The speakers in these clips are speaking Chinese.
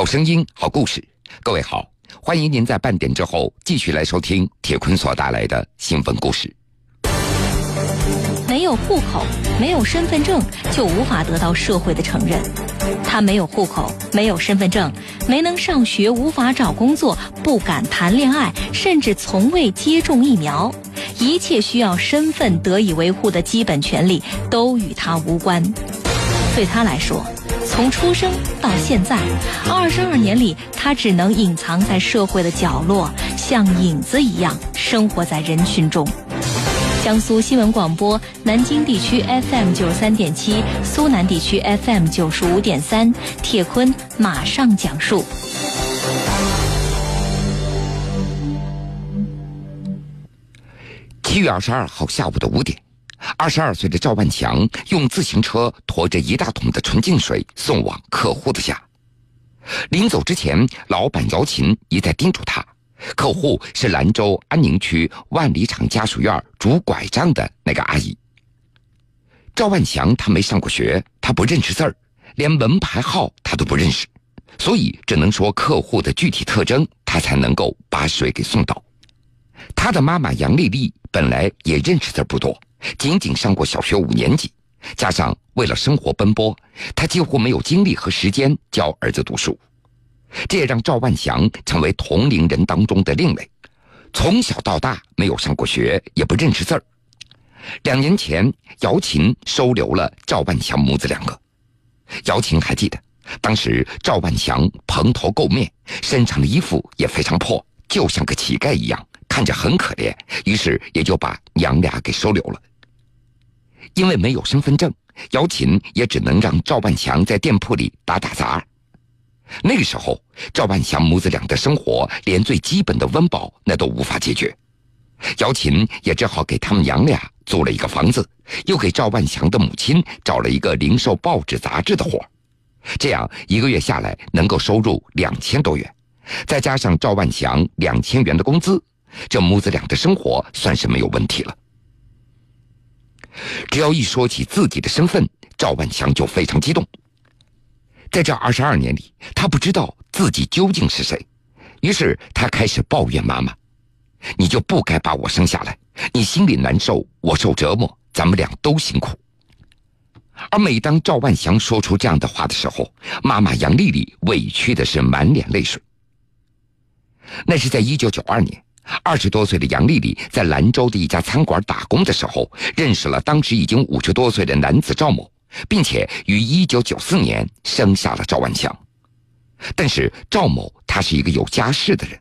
好声音，好故事。各位好，欢迎您在半点之后继续来收听铁坤所带来的新闻故事。没有户口，没有身份证，就无法得到社会的承认。他没有户口，没有身份证，没能上学，无法找工作，不敢谈恋爱，甚至从未接种疫苗。一切需要身份得以维护的基本权利都与他无关。对他来说，从出生到现在，二十二年里，他只能隐藏在社会的角落，像影子一样生活在人群中。江苏新闻广播南京地区 FM 九十三点七，苏南地区 FM 九十五点三，铁坤马上讲述。七月二十二号下午的五点，二十二岁的赵万强用自行车驮着一大桶的纯净水送往客户的家。临走之前，老板姚琴一再叮嘱他，客户是兰州安宁区万里场家属院拄拐杖的那个阿姨。赵万强他没上过学，他不认识字儿，连门牌号他都不认识，所以只能说客户的具体特征，他才能够把水给送到。他的妈妈杨丽丽本来也认识字不多，仅仅上过小学五年级，加上为了生活奔波，他几乎没有精力和时间教儿子读书，这也让赵万祥成为同龄人当中的另类，从小到大没有上过学，也不认识字儿。两年前，姚琴收留了赵万祥母子两个，姚琴还记得，当时赵万祥蓬头垢面，身上的衣服也非常破，就像个乞丐一样。看着很可怜，于是也就把娘俩给收留了。因为没有身份证，姚琴也只能让赵万强在店铺里打打杂。那个时候，赵万强母子俩的生活连最基本的温饱那都无法解决，姚琴也只好给他们娘俩租了一个房子，又给赵万强的母亲找了一个零售报纸杂志的活这样一个月下来能够收入两千多元，再加上赵万强两千元的工资。这母子俩的生活算是没有问题了。只要一说起自己的身份，赵万强就非常激动。在这二十二年里，他不知道自己究竟是谁，于是他开始抱怨妈妈：“你就不该把我生下来，你心里难受，我受折磨，咱们俩都辛苦。”而每当赵万祥说出这样的话的时候，妈妈杨丽丽委屈的是满脸泪水。那是在一九九二年。二十多岁的杨丽丽在兰州的一家餐馆打工的时候，认识了当时已经五十多岁的男子赵某，并且于一九九四年生下了赵万强。但是赵某他是一个有家室的人，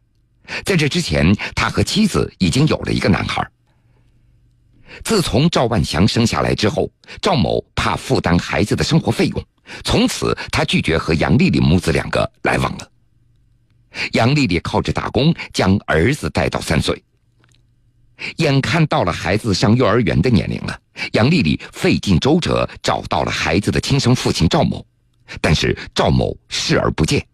在这之前，他和妻子已经有了一个男孩。自从赵万强生下来之后，赵某怕负担孩子的生活费用，从此他拒绝和杨丽丽母子两个来往了。杨丽丽靠着打工将儿子带到三岁，眼看到了孩子上幼儿园的年龄了，杨丽丽费尽周折找到了孩子的亲生父亲赵某，但是赵某视而不见。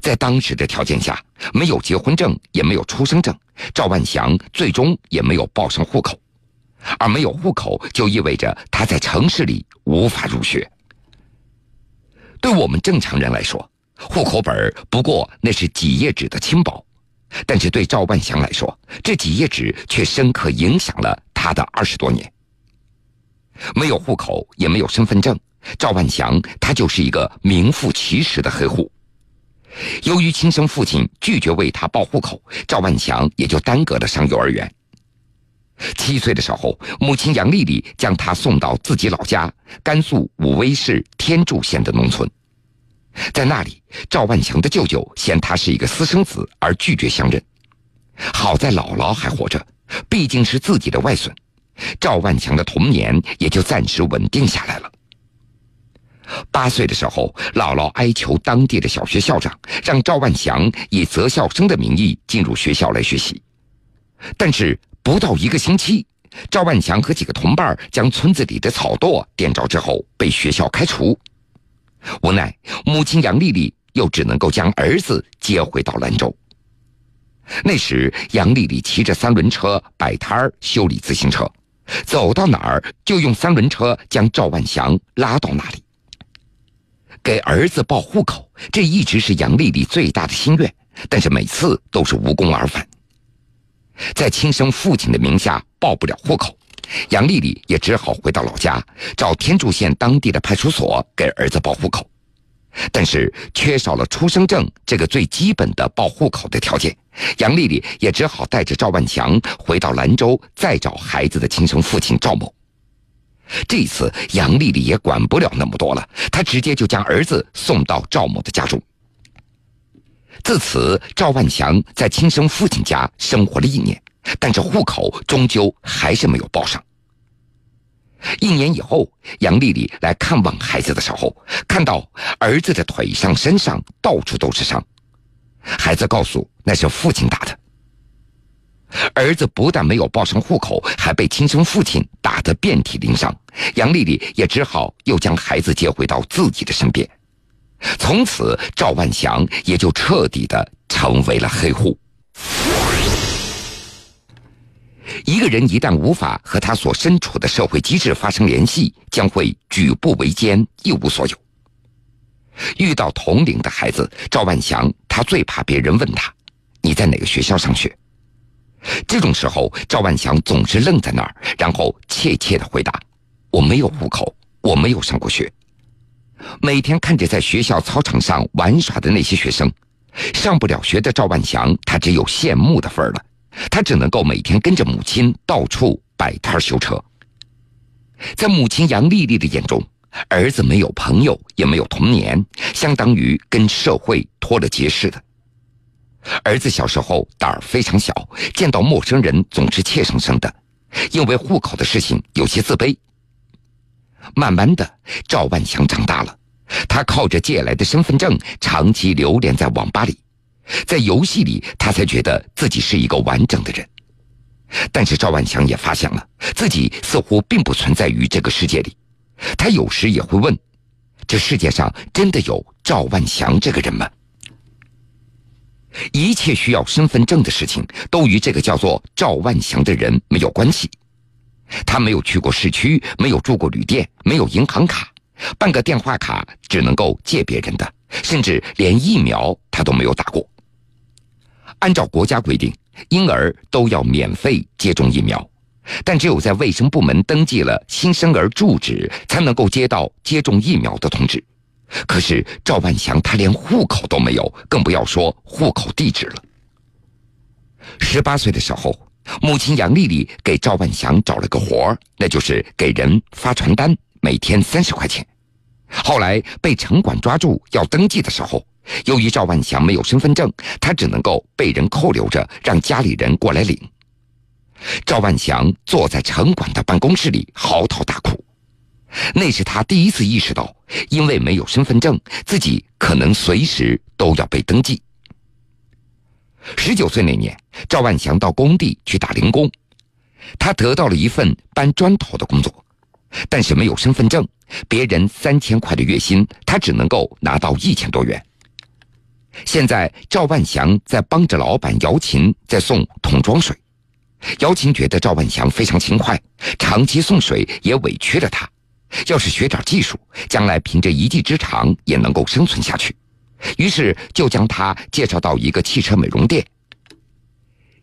在当时的条件下，没有结婚证，也没有出生证，赵万祥最终也没有报上户口，而没有户口就意味着他在城市里无法入学。对我们正常人来说，户口本不过那是几页纸的轻薄，但是对赵万祥来说，这几页纸却深刻影响了他的二十多年。没有户口，也没有身份证，赵万祥他就是一个名副其实的黑户。由于亲生父亲拒绝为他报户口，赵万祥也就耽搁了上幼儿园。七岁的时候，母亲杨丽丽将他送到自己老家甘肃武威市天柱县的农村。在那里，赵万强的舅舅嫌他是一个私生子而拒绝相认。好在姥姥还活着，毕竟是自己的外孙，赵万强的童年也就暂时稳定下来了。八岁的时候，姥姥哀求当地的小学校长，让赵万强以择校生的名义进入学校来学习。但是不到一个星期，赵万强和几个同伴将村子里的草垛点着之后，被学校开除。无奈，母亲杨丽丽又只能够将儿子接回到兰州。那时，杨丽丽骑着三轮车摆摊儿修理自行车，走到哪儿就用三轮车将赵万祥拉到哪里。给儿子报户口，这一直是杨丽丽最大的心愿，但是每次都是无功而返。在亲生父亲的名下报不了户口，杨丽丽也只好回到老家，找天柱县当地的派出所给儿子报户口。但是缺少了出生证这个最基本的报户口的条件，杨丽丽也只好带着赵万强回到兰州，再找孩子的亲生父亲赵某。这次杨丽丽也管不了那么多了，她直接就将儿子送到赵某的家中。自此，赵万强在亲生父亲家生活了一年，但是户口终究还是没有报上。一年以后，杨丽丽来看望孩子的时候，看到儿子的腿上、身上到处都是伤。孩子告诉那是父亲打的。儿子不但没有报上户口，还被亲生父亲打得遍体鳞伤。杨丽丽也只好又将孩子接回到自己的身边。从此，赵万祥也就彻底的成为了黑户。一个人一旦无法和他所身处的社会机制发生联系，将会举步维艰，一无所有。遇到同龄的孩子，赵万祥他最怕别人问他：“你在哪个学校上学？”这种时候，赵万祥总是愣在那儿，然后怯怯的回答：“我没有户口，我没有上过学。”每天看着在学校操场上玩耍的那些学生，上不了学的赵万祥，他只有羡慕的份儿了。他只能够每天跟着母亲到处摆摊修车。在母亲杨丽丽的眼中，儿子没有朋友，也没有童年，相当于跟社会脱了节似的。儿子小时候胆儿非常小，见到陌生人总是怯生生的，因为户口的事情有些自卑。慢慢的，赵万强长大了，他靠着借来的身份证长期流连在网吧里。在游戏里，他才觉得自己是一个完整的人。但是赵万强也发现了，自己似乎并不存在于这个世界里。他有时也会问：这世界上真的有赵万强这个人吗？一切需要身份证的事情，都与这个叫做赵万强的人没有关系。他没有去过市区，没有住过旅店，没有银行卡，办个电话卡只能够借别人的，甚至连疫苗他都没有打过。按照国家规定，婴儿都要免费接种疫苗，但只有在卫生部门登记了新生儿住址，才能够接到接种疫苗的通知。可是赵万祥他连户口都没有，更不要说户口地址了。十八岁的时候，母亲杨丽丽给赵万祥找了个活那就是给人发传单，每天三十块钱。后来被城管抓住要登记的时候。由于赵万强没有身份证，他只能够被人扣留着，让家里人过来领。赵万强坐在城管的办公室里嚎啕大哭，那是他第一次意识到，因为没有身份证，自己可能随时都要被登记。十九岁那年，赵万强到工地去打零工，他得到了一份搬砖头的工作，但是没有身份证，别人三千块的月薪，他只能够拿到一千多元。现在赵万祥在帮着老板姚琴在送桶装水，姚琴觉得赵万祥非常勤快，长期送水也委屈了他。要是学点技术，将来凭着一技之长也能够生存下去。于是就将他介绍到一个汽车美容店。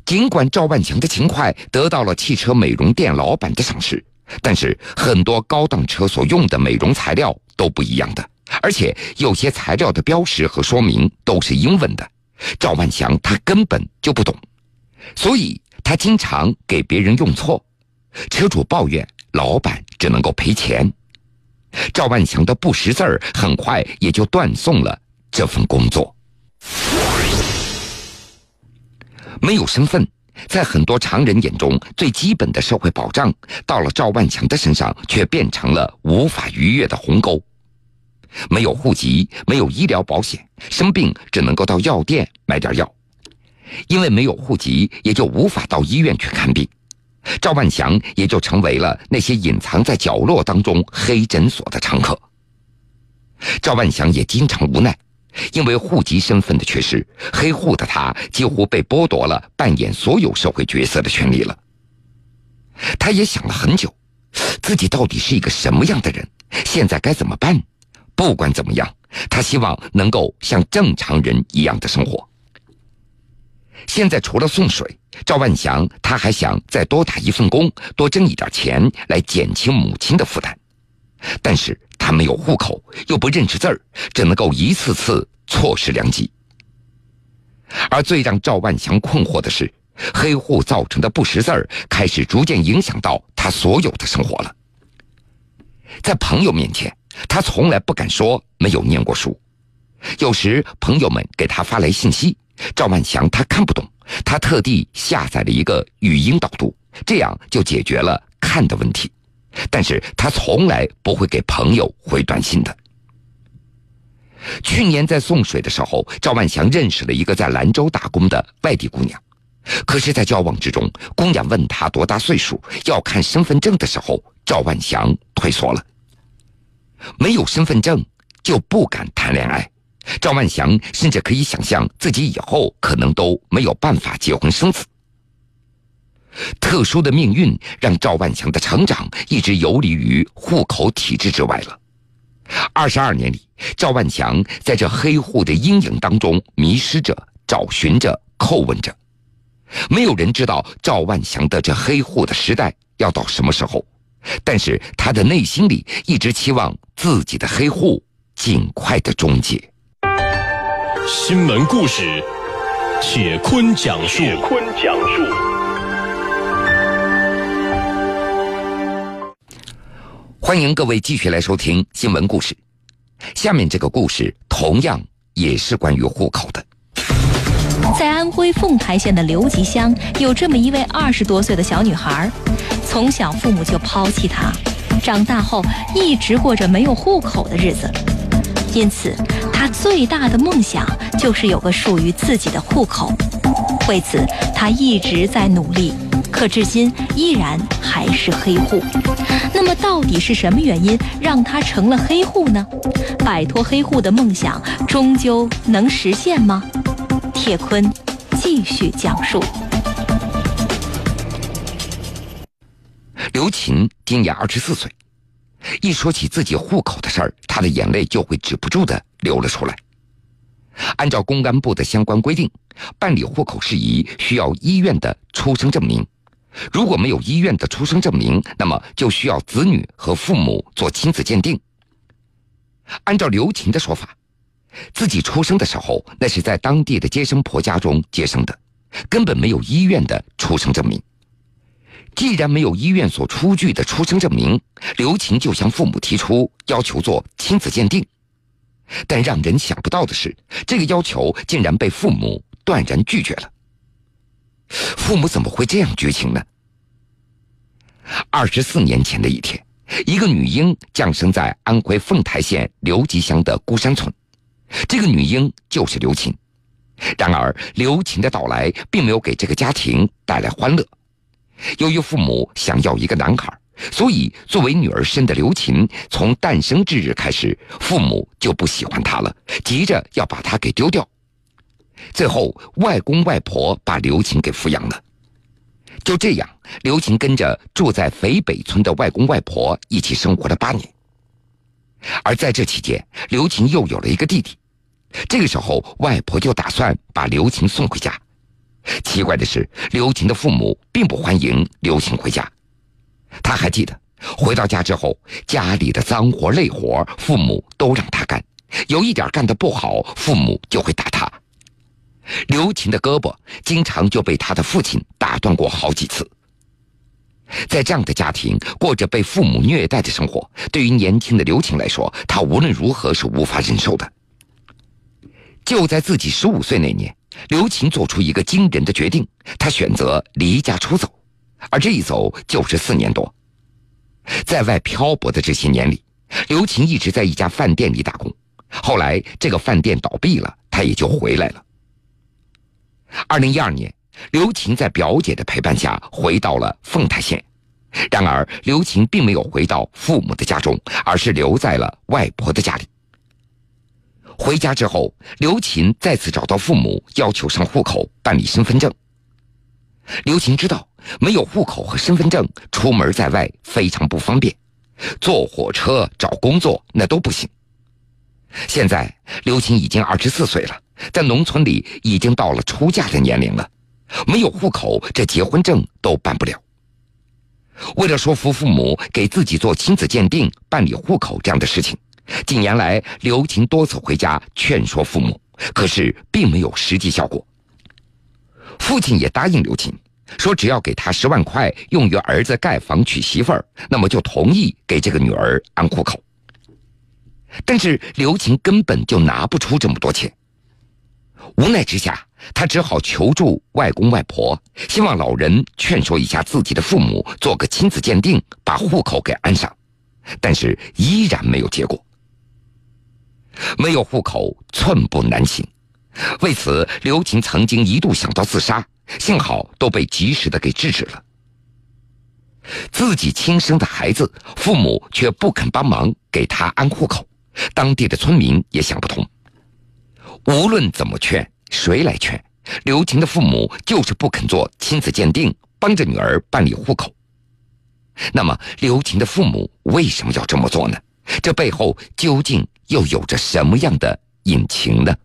尽管赵万强的勤快得到了汽车美容店老板的赏识，但是很多高档车所用的美容材料都不一样的。而且有些材料的标识和说明都是英文的，赵万强他根本就不懂，所以他经常给别人用错，车主抱怨，老板只能够赔钱。赵万强的不识字儿，很快也就断送了这份工作。没有身份，在很多常人眼中最基本的社会保障，到了赵万强的身上，却变成了无法逾越的鸿沟。没有户籍，没有医疗保险，生病只能够到药店买点药。因为没有户籍，也就无法到医院去看病。赵万祥也就成为了那些隐藏在角落当中黑诊所的常客。赵万祥也经常无奈，因为户籍身份的缺失，黑户的他几乎被剥夺了扮演所有社会角色的权利了。他也想了很久，自己到底是一个什么样的人？现在该怎么办？不管怎么样，他希望能够像正常人一样的生活。现在除了送水，赵万祥他还想再多打一份工，多挣一点钱来减轻母亲的负担。但是他没有户口，又不认识字儿，只能够一次次错失良机。而最让赵万祥困惑的是，黑户造成的不识字儿开始逐渐影响到他所有的生活了。在朋友面前，他从来不敢说没有念过书。有时朋友们给他发来信息，赵万祥他看不懂，他特地下载了一个语音导读，这样就解决了看的问题。但是他从来不会给朋友回短信的。去年在送水的时候，赵万祥认识了一个在兰州打工的外地姑娘，可是，在交往之中，姑娘问他多大岁数，要看身份证的时候，赵万祥退缩了。没有身份证就不敢谈恋爱，赵万祥甚至可以想象自己以后可能都没有办法结婚生子。特殊的命运让赵万强的成长一直游离于户口体制之外了。二十二年里，赵万强在这黑户的阴影当中迷失着、找寻着、叩问着。没有人知道赵万强的这黑户的时代要到什么时候，但是他的内心里一直期望自己的黑户尽快的终结。新闻故事，铁坤讲述。铁坤讲述。欢迎各位继续来收听新闻故事。下面这个故事同样也是关于户口的。在安徽凤台县的刘集乡，有这么一位二十多岁的小女孩，从小父母就抛弃他，长大后一直过着没有户口的日子。因此，他最大的梦想就是有个属于自己的户口。为此，他一直在努力。可至今依然还是黑户，那么到底是什么原因让他成了黑户呢？摆脱黑户的梦想终究能实现吗？铁坤继续讲述。刘琴今年二十四岁，一说起自己户口的事儿，她的眼泪就会止不住的流了出来。按照公安部的相关规定，办理户口事宜需要医院的出生证明。如果没有医院的出生证明，那么就需要子女和父母做亲子鉴定。按照刘琴的说法，自己出生的时候那是在当地的接生婆家中接生的，根本没有医院的出生证明。既然没有医院所出具的出生证明，刘琴就向父母提出要求做亲子鉴定。但让人想不到的是，这个要求竟然被父母断然拒绝了。父母怎么会这样绝情呢？二十四年前的一天，一个女婴降生在安徽凤台县刘集乡的孤山村，这个女婴就是刘琴。然而，刘琴的到来并没有给这个家庭带来欢乐。由于父母想要一个男孩，所以作为女儿身的刘琴，从诞生之日开始，父母就不喜欢她了，急着要把她给丢掉。最后，外公外婆把刘琴给抚养了。就这样，刘琴跟着住在肥北村的外公外婆一起生活了八年。而在这期间，刘琴又有了一个弟弟。这个时候，外婆就打算把刘琴送回家。奇怪的是，刘琴的父母并不欢迎刘琴回家。他还记得，回到家之后，家里的脏活累活，父母都让他干。有一点干得不好，父母就会打他。刘琴的胳膊经常就被他的父亲打断过好几次。在这样的家庭过着被父母虐待的生活，对于年轻的刘琴来说，她无论如何是无法忍受的。就在自己十五岁那年，刘琴做出一个惊人的决定，她选择离家出走，而这一走就是四年多。在外漂泊的这些年里，刘琴一直在一家饭店里打工，后来这个饭店倒闭了，她也就回来了。二零一二年，刘琴在表姐的陪伴下回到了凤台县。然而，刘琴并没有回到父母的家中，而是留在了外婆的家里。回家之后，刘琴再次找到父母，要求上户口办理身份证。刘琴知道，没有户口和身份证，出门在外非常不方便，坐火车、找工作那都不行。现在刘琴已经二十四岁了，在农村里已经到了出嫁的年龄了，没有户口，这结婚证都办不了。为了说服父母给自己做亲子鉴定、办理户口这样的事情，近年来刘琴多次回家劝说父母，可是并没有实际效果。父亲也答应刘琴，说只要给他十万块用于儿子盖房娶媳妇儿，那么就同意给这个女儿安户口。但是刘琴根本就拿不出这么多钱，无奈之下，他只好求助外公外婆，希望老人劝说一下自己的父母，做个亲子鉴定，把户口给安上。但是依然没有结果，没有户口，寸步难行。为此，刘琴曾经一度想到自杀，幸好都被及时的给制止了。自己亲生的孩子，父母却不肯帮忙给他安户口，当地的村民也想不通。无论怎么劝，谁来劝，刘琴的父母就是不肯做亲子鉴定，帮着女儿办理户口。那么，刘琴的父母为什么要这么做呢？这背后究竟又有着什么样的隐情呢？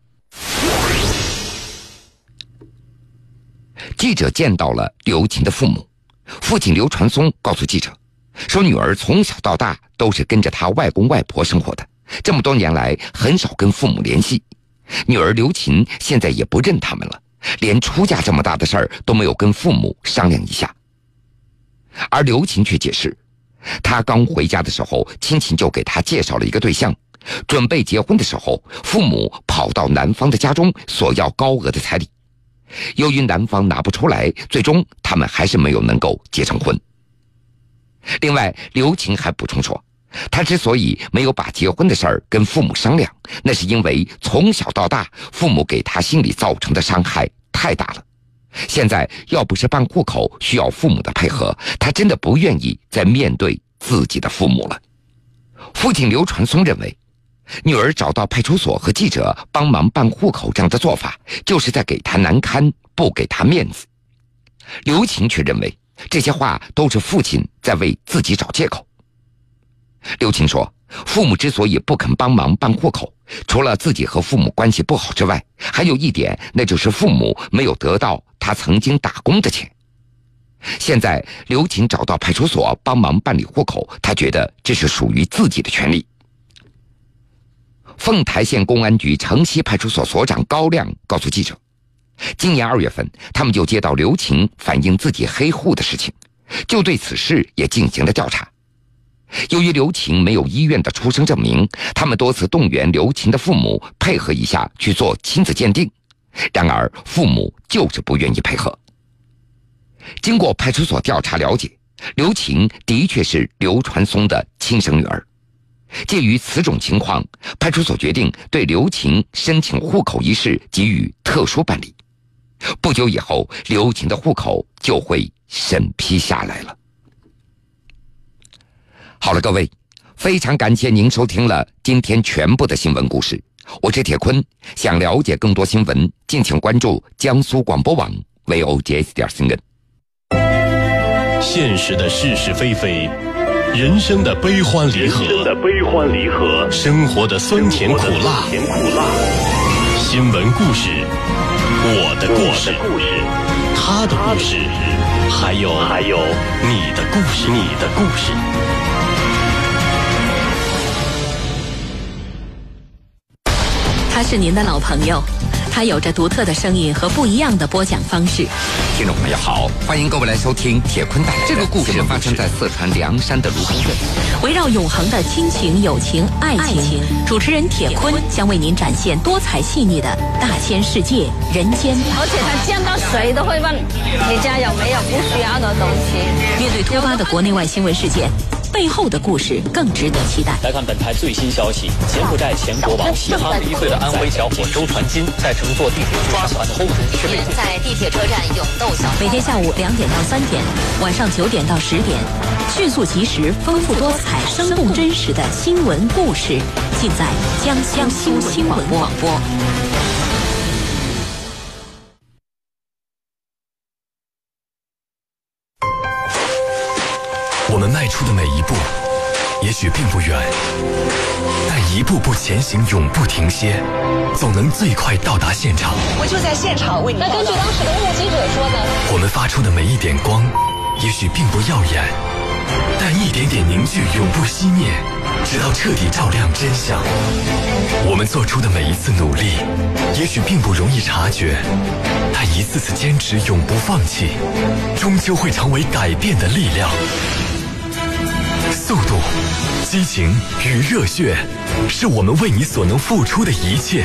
记者见到了刘琴的父母，父亲刘传松告诉记者，说女儿从小到大都是跟着他外公外婆生活的，这么多年来很少跟父母联系。女儿刘琴现在也不认他们了，连出嫁这么大的事儿都没有跟父母商量一下。而刘琴却解释，她刚回家的时候，亲戚就给她介绍了一个对象，准备结婚的时候，父母跑到男方的家中索要高额的彩礼。由于男方拿不出来，最终他们还是没有能够结成婚。另外，刘琴还补充说，她之所以没有把结婚的事儿跟父母商量，那是因为从小到大，父母给她心里造成的伤害太大了。现在要不是办户口需要父母的配合，他真的不愿意再面对自己的父母了。父亲刘传松认为。女儿找到派出所和记者帮忙办户口，这样的做法就是在给她难堪，不给她面子。刘琴却认为这些话都是父亲在为自己找借口。刘琴说：“父母之所以不肯帮忙办户口，除了自己和父母关系不好之外，还有一点，那就是父母没有得到他曾经打工的钱。现在刘琴找到派出所帮忙办理户口，他觉得这是属于自己的权利。”凤台县公安局城西派出所所长高亮告诉记者：“今年二月份，他们就接到刘晴反映自己黑户的事情，就对此事也进行了调查。由于刘晴没有医院的出生证明，他们多次动员刘晴的父母配合一下去做亲子鉴定，然而父母就是不愿意配合。经过派出所调查了解，刘晴的确是刘传松的亲生女儿。”鉴于此种情况，派出所决定对刘琴申请户口一事给予特殊办理。不久以后，刘琴的户口就会审批下来了。好了，各位，非常感谢您收听了今天全部的新闻故事。我是铁坤，想了解更多新闻，敬请关注江苏广播网 vogs 点 cn。现实的是是非非。人生的悲欢离合，的悲欢离合，生活的酸甜苦辣，甜苦辣。新闻故事，我的故事，他的故事，还有还有你的故事，你的故事。他是您的老朋友。他有着独特的声音和不一样的播讲方式。听众朋友好，欢迎各位来收听铁坤带来这个故事，发生在四川凉山的泸沽镇，围绕永恒的亲情、友情、爱情。主持人铁坤将为您展现多彩细腻的大千世界、人间。而且他见到谁都会问你家有没有不需要的东西。面对突发的国内外新闻事件。背后的故事更值得期待。来看本台最新消息：柬埔寨前国王、十一岁的安徽小伙周传金在乘坐地铁抓船偷人，在地铁车站勇斗小每天下午两点到三点，晚上九点到十点，迅速、及时、丰富多彩、生动真实的新闻故事，尽在江苏新闻广播。我们迈出的每一步。也许并不远，但一步步前行，永不停歇，总能最快到达现场。我就在现场为你。那根据当时的目击者说呢？我们发出的每一点光，也许并不耀眼，但一点点凝聚，永不熄灭，直到彻底照亮真相。我们做出的每一次努力，也许并不容易察觉，但一次次坚持，永不放弃，终究会成为改变的力量。速度、激情与热血，是我们为你所能付出的一切。